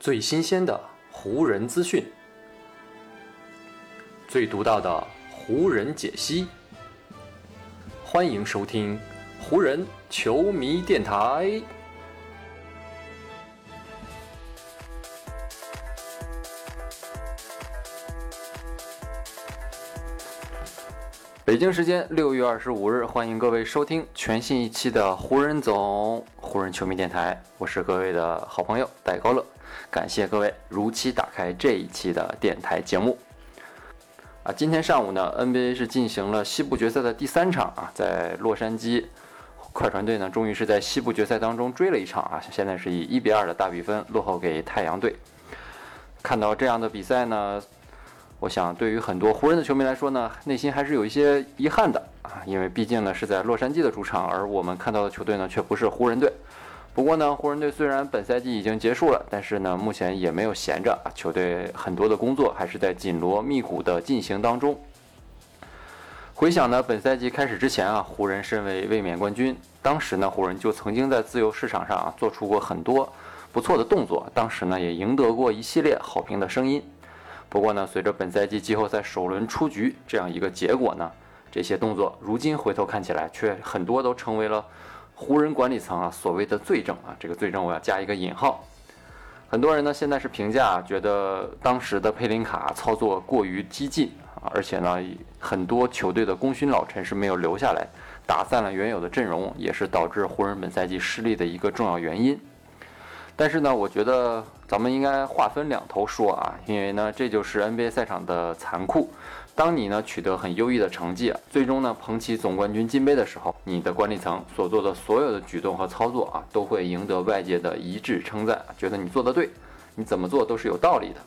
最新鲜的湖人资讯，最独到的湖人解析，欢迎收听湖人球迷电台。北京时间六月二十五日，欢迎各位收听全新一期的湖人总湖人球迷电台，我是各位的好朋友戴高乐，感谢各位如期打开这一期的电台节目。啊，今天上午呢，NBA 是进行了西部决赛的第三场啊，在洛杉矶快船队呢，终于是在西部决赛当中追了一场啊，现在是以一比二的大比分落后给太阳队。看到这样的比赛呢。我想，对于很多湖人的球迷来说呢，内心还是有一些遗憾的啊，因为毕竟呢是在洛杉矶的主场，而我们看到的球队呢却不是湖人队。不过呢，湖人队虽然本赛季已经结束了，但是呢目前也没有闲着啊，球队很多的工作还是在紧锣密鼓的进行当中。回想呢，本赛季开始之前啊，湖人身为卫冕冠军，当时呢湖人就曾经在自由市场上做出过很多不错的动作，当时呢也赢得过一系列好评的声音。不过呢，随着本赛季季后赛首轮出局这样一个结果呢，这些动作如今回头看起来，却很多都成为了湖人管理层啊所谓的罪证啊。这个罪证我要加一个引号。很多人呢现在是评价，觉得当时的佩林卡操作过于激进啊，而且呢很多球队的功勋老臣是没有留下来，打散了原有的阵容，也是导致湖人本赛季失利的一个重要原因。但是呢，我觉得咱们应该划分两头说啊，因为呢，这就是 NBA 赛场的残酷。当你呢取得很优异的成绩，最终呢捧起总冠军金杯的时候，你的管理层所做的所有的举动和操作啊，都会赢得外界的一致称赞，觉得你做的对，你怎么做都是有道理的。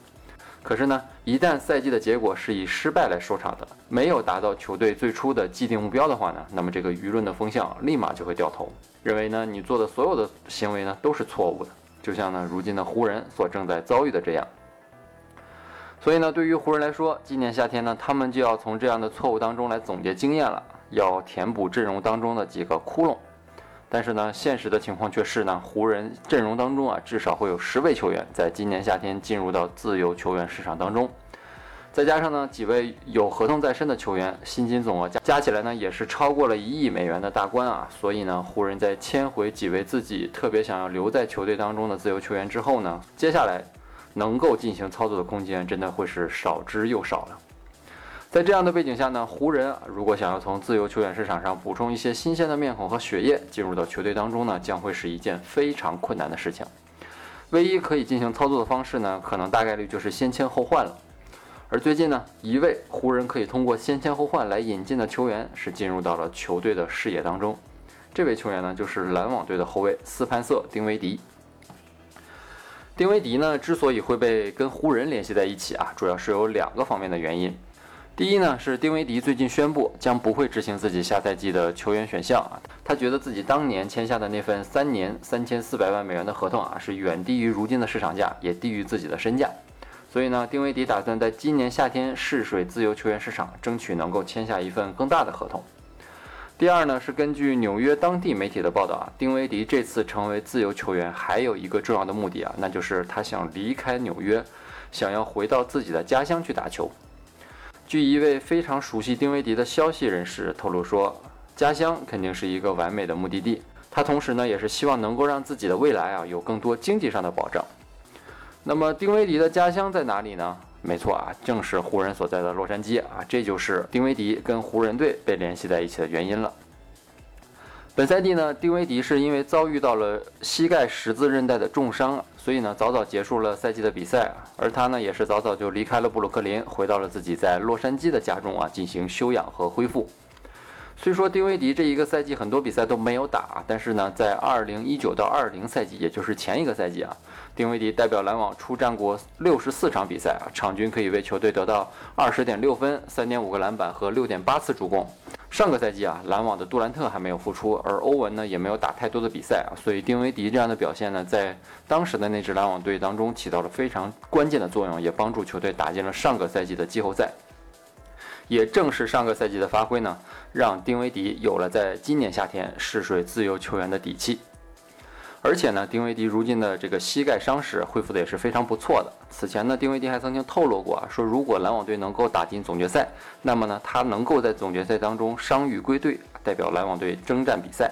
可是呢，一旦赛季的结果是以失败来收场的，没有达到球队最初的既定目标的话呢，那么这个舆论的风向立马就会掉头，认为呢你做的所有的行为呢都是错误的。就像呢，如今的湖人所正在遭遇的这样。所以呢，对于湖人来说，今年夏天呢，他们就要从这样的错误当中来总结经验了，要填补阵容当中的几个窟窿。但是呢，现实的情况却是呢，湖人阵容当中啊，至少会有十位球员在今年夏天进入到自由球员市场当中。再加上呢，几位有合同在身的球员，薪金总额加加起来呢，也是超过了一亿美元的大关啊。所以呢，湖人在签回几位自己特别想要留在球队当中的自由球员之后呢，接下来能够进行操作的空间真的会是少之又少了。在这样的背景下呢，湖人如果想要从自由球员市场上补充一些新鲜的面孔和血液进入到球队当中呢，将会是一件非常困难的事情。唯一可以进行操作的方式呢，可能大概率就是先签后换了。而最近呢，一位湖人可以通过先签后换来引进的球员是进入到了球队的视野当中。这位球员呢，就是篮网队的后卫斯潘瑟·丁威迪。丁威迪呢，之所以会被跟湖人联系在一起啊，主要是有两个方面的原因。第一呢，是丁威迪最近宣布将不会执行自己下赛季的球员选项啊，他觉得自己当年签下的那份三年三千四百万美元的合同啊，是远低于如今的市场价，也低于自己的身价。所以呢，丁威迪打算在今年夏天试水自由球员市场，争取能够签下一份更大的合同。第二呢，是根据纽约当地媒体的报道啊，丁威迪这次成为自由球员还有一个重要的目的啊，那就是他想离开纽约，想要回到自己的家乡去打球。据一位非常熟悉丁威迪的消息人士透露说，家乡肯定是一个完美的目的地。他同时呢，也是希望能够让自己的未来啊有更多经济上的保障。那么丁威迪的家乡在哪里呢？没错啊，正是湖人所在的洛杉矶啊，这就是丁威迪跟湖人队被联系在一起的原因了。本赛季呢，丁威迪是因为遭遇到了膝盖十字韧带的重伤，所以呢早早结束了赛季的比赛，而他呢也是早早就离开了布鲁克林，回到了自己在洛杉矶的家中啊进行休养和恢复。虽说丁威迪这一个赛季很多比赛都没有打，但是呢，在二零一九到二零赛季，也就是前一个赛季啊，丁威迪代表篮网出战过六十四场比赛啊，场均可以为球队得到二十点六分、三点五个篮板和六点八次助攻。上个赛季啊，篮网的杜兰特还没有复出，而欧文呢也没有打太多的比赛啊，所以丁威迪这样的表现呢，在当时的那支篮网队当中起到了非常关键的作用，也帮助球队打进了上个赛季的季后赛。也正是上个赛季的发挥呢，让丁威迪有了在今年夏天试水自由球员的底气。而且呢，丁威迪如今的这个膝盖伤势恢复的也是非常不错的。此前呢，丁威迪还曾经透露过啊，说如果篮网队能够打进总决赛，那么呢，他能够在总决赛当中伤愈归队，代表篮网队征战比赛。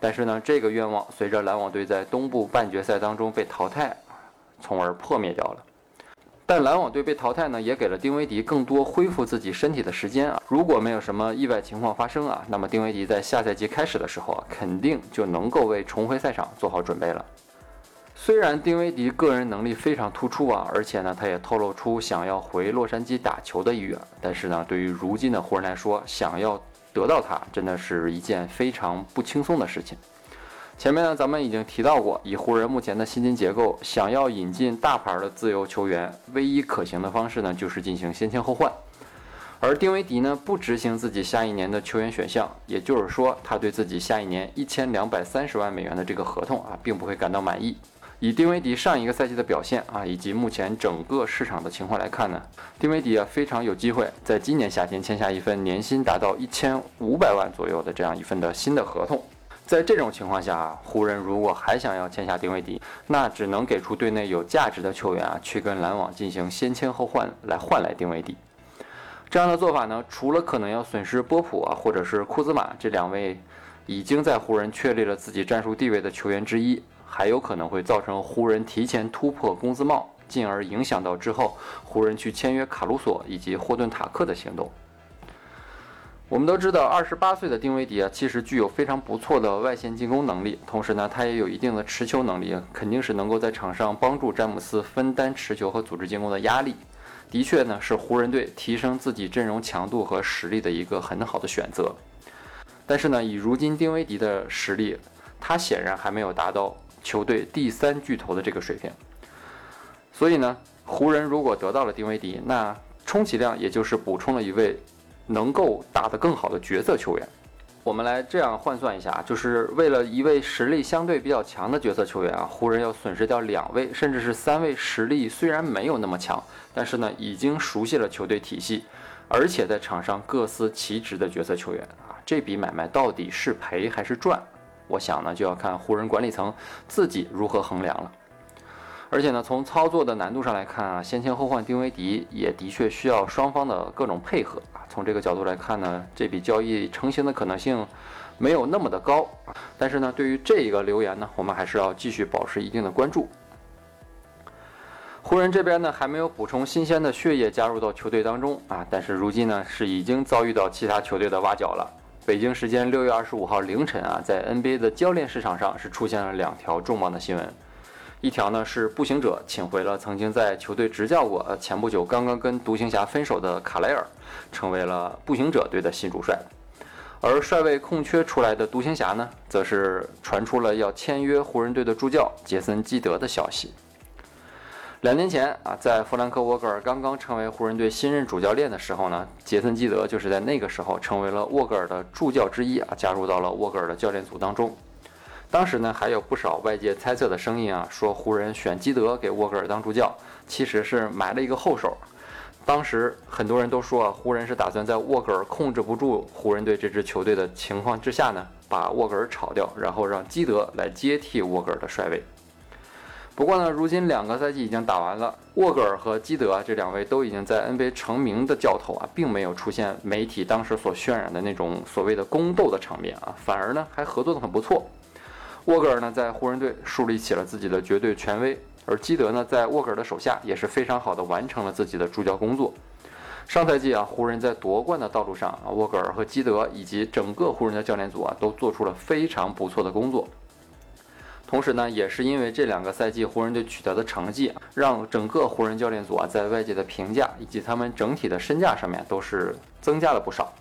但是呢，这个愿望随着篮网队在东部半决赛当中被淘汰，从而破灭掉了。但篮网队被淘汰呢，也给了丁威迪更多恢复自己身体的时间啊。如果没有什么意外情况发生啊，那么丁威迪在下赛季开始的时候啊，肯定就能够为重回赛场做好准备了。虽然丁威迪个人能力非常突出啊，而且呢，他也透露出想要回洛杉矶打球的意愿，但是呢，对于如今的湖人来说，想要得到他，真的是一件非常不轻松的事情。前面呢，咱们已经提到过，以湖人目前的薪金结构，想要引进大牌的自由球员，唯一可行的方式呢，就是进行先签后换。而丁威迪呢，不执行自己下一年的球员选项，也就是说，他对自己下一年一千两百三十万美元的这个合同啊，并不会感到满意。以丁威迪上一个赛季的表现啊，以及目前整个市场的情况来看呢，丁威迪啊，非常有机会在今年夏天签下一份年薪达到一千五百万左右的这样一份的新的合同。在这种情况下，湖人如果还想要签下丁威迪，那只能给出队内有价值的球员啊，去跟篮网进行先签后换，来换来丁威迪。这样的做法呢，除了可能要损失波普啊，或者是库兹马这两位已经在湖人确立了自己战术地位的球员之一，还有可能会造成湖人提前突破工资帽，进而影响到之后湖人去签约卡鲁索以及霍顿塔克的行动。我们都知道，二十八岁的丁威迪啊，其实具有非常不错的外线进攻能力，同时呢，他也有一定的持球能力，肯定是能够在场上帮助詹姆斯分担持球和组织进攻的压力。的确呢，是湖人队提升自己阵容强度和实力的一个很好的选择。但是呢，以如今丁威迪的实力，他显然还没有达到球队第三巨头的这个水平。所以呢，湖人如果得到了丁威迪，那充其量也就是补充了一位。能够打得更好的角色球员，我们来这样换算一下，就是为了一位实力相对比较强的角色球员啊，湖人要损失掉两位甚至是三位实力虽然没有那么强，但是呢已经熟悉了球队体系，而且在场上各司其职的角色球员啊，这笔买卖到底是赔还是赚？我想呢就要看湖人管理层自己如何衡量了。而且呢，从操作的难度上来看啊，先签后换丁威迪也的确需要双方的各种配合啊。从这个角度来看呢，这笔交易成型的可能性没有那么的高。但是呢，对于这一个留言呢，我们还是要继续保持一定的关注。湖人这边呢，还没有补充新鲜的血液加入到球队当中啊，但是如今呢，是已经遭遇到其他球队的挖角了。北京时间六月二十五号凌晨啊，在 NBA 的教练市场上是出现了两条重磅的新闻。一条呢是步行者请回了曾经在球队执教过，呃，前不久刚刚跟独行侠分手的卡莱尔，成为了步行者队的新主帅。而帅位空缺出来的独行侠呢，则是传出了要签约湖人队的助教杰森基德的消息。两年前啊，在弗兰克沃格尔刚刚成为湖人队新任主教练的时候呢，杰森基德就是在那个时候成为了沃格尔的助教之一啊，加入到了沃格尔的教练组当中。当时呢，还有不少外界猜测的声音啊，说湖人选基德给沃格尔当助教，其实是埋了一个后手。当时很多人都说啊，湖人是打算在沃格尔控制不住湖人队这支球队的情况之下呢，把沃格尔炒掉，然后让基德来接替沃格尔的帅位。不过呢，如今两个赛季已经打完了，沃格尔和基德啊这两位都已经在 NBA 成名的教头啊，并没有出现媒体当时所渲染的那种所谓的宫斗的场面啊，反而呢还合作的很不错。沃格尔呢，在湖人队树立起了自己的绝对权威，而基德呢，在沃格尔的手下也是非常好的完成了自己的助教工作。上赛季啊，湖人在夺冠的道路上啊，沃格尔和基德以及整个湖人的教练组啊，都做出了非常不错的工作。同时呢，也是因为这两个赛季湖人队取得的成绩，让整个湖人教练组啊，在外界的评价以及他们整体的身价上面都是增加了不少。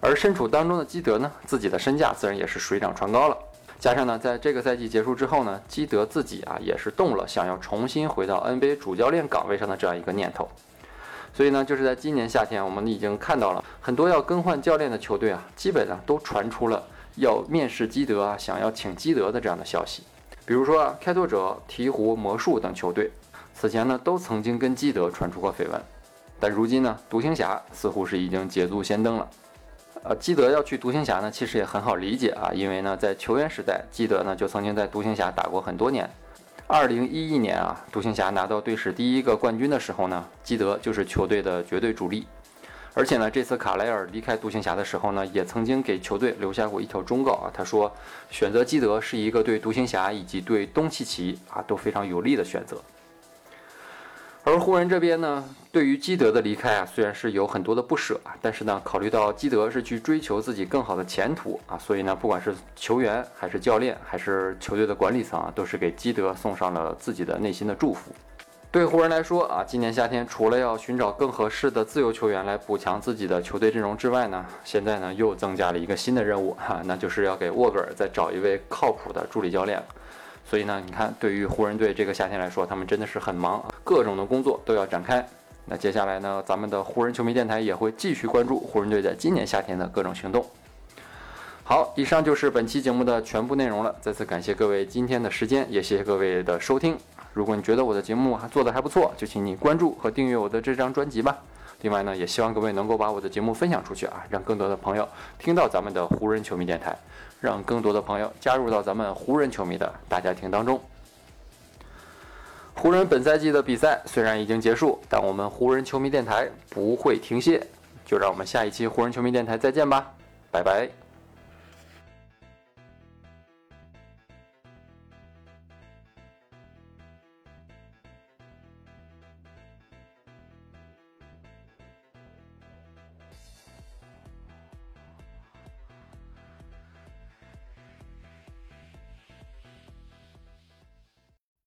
而身处当中的基德呢，自己的身价自然也是水涨船高了。加上呢，在这个赛季结束之后呢，基德自己啊也是动了想要重新回到 NBA 主教练岗位上的这样一个念头。所以呢，就是在今年夏天，我们已经看到了很多要更换教练的球队啊，基本上都传出了要面试基德啊，想要请基德的这样的消息。比如说开拓者、鹈鹕、魔术等球队，此前呢都曾经跟基德传出过绯闻，但如今呢，独行侠似乎是已经捷足先登了。呃，基德要去独行侠呢，其实也很好理解啊，因为呢，在球员时代，基德呢就曾经在独行侠打过很多年。二零一一年啊，独行侠拿到队史第一个冠军的时候呢，基德就是球队的绝对主力。而且呢，这次卡莱尔离开独行侠的时候呢，也曾经给球队留下过一条忠告啊，他说选择基德是一个对独行侠以及对东契奇啊都非常有利的选择。而湖人这边呢，对于基德的离开啊，虽然是有很多的不舍啊，但是呢，考虑到基德是去追求自己更好的前途啊，所以呢，不管是球员还是教练还是球队的管理层啊，都是给基德送上了自己的内心的祝福。对湖人来说啊，今年夏天除了要寻找更合适的自由球员来补强自己的球队阵容之外呢，现在呢又增加了一个新的任务哈，那就是要给沃格尔再找一位靠谱的助理教练。所以呢，你看，对于湖人队这个夏天来说，他们真的是很忙，各种的工作都要展开。那接下来呢，咱们的湖人球迷电台也会继续关注湖人队在今年夏天的各种行动。好，以上就是本期节目的全部内容了。再次感谢各位今天的时间，也谢谢各位的收听。如果你觉得我的节目还做得还不错，就请你关注和订阅我的这张专辑吧。另外呢，也希望各位能够把我的节目分享出去啊，让更多的朋友听到咱们的湖人球迷电台。让更多的朋友加入到咱们湖人球迷的大家庭当中。湖人本赛季的比赛虽然已经结束，但我们湖人球迷电台不会停歇。就让我们下一期湖人球迷电台再见吧，拜拜。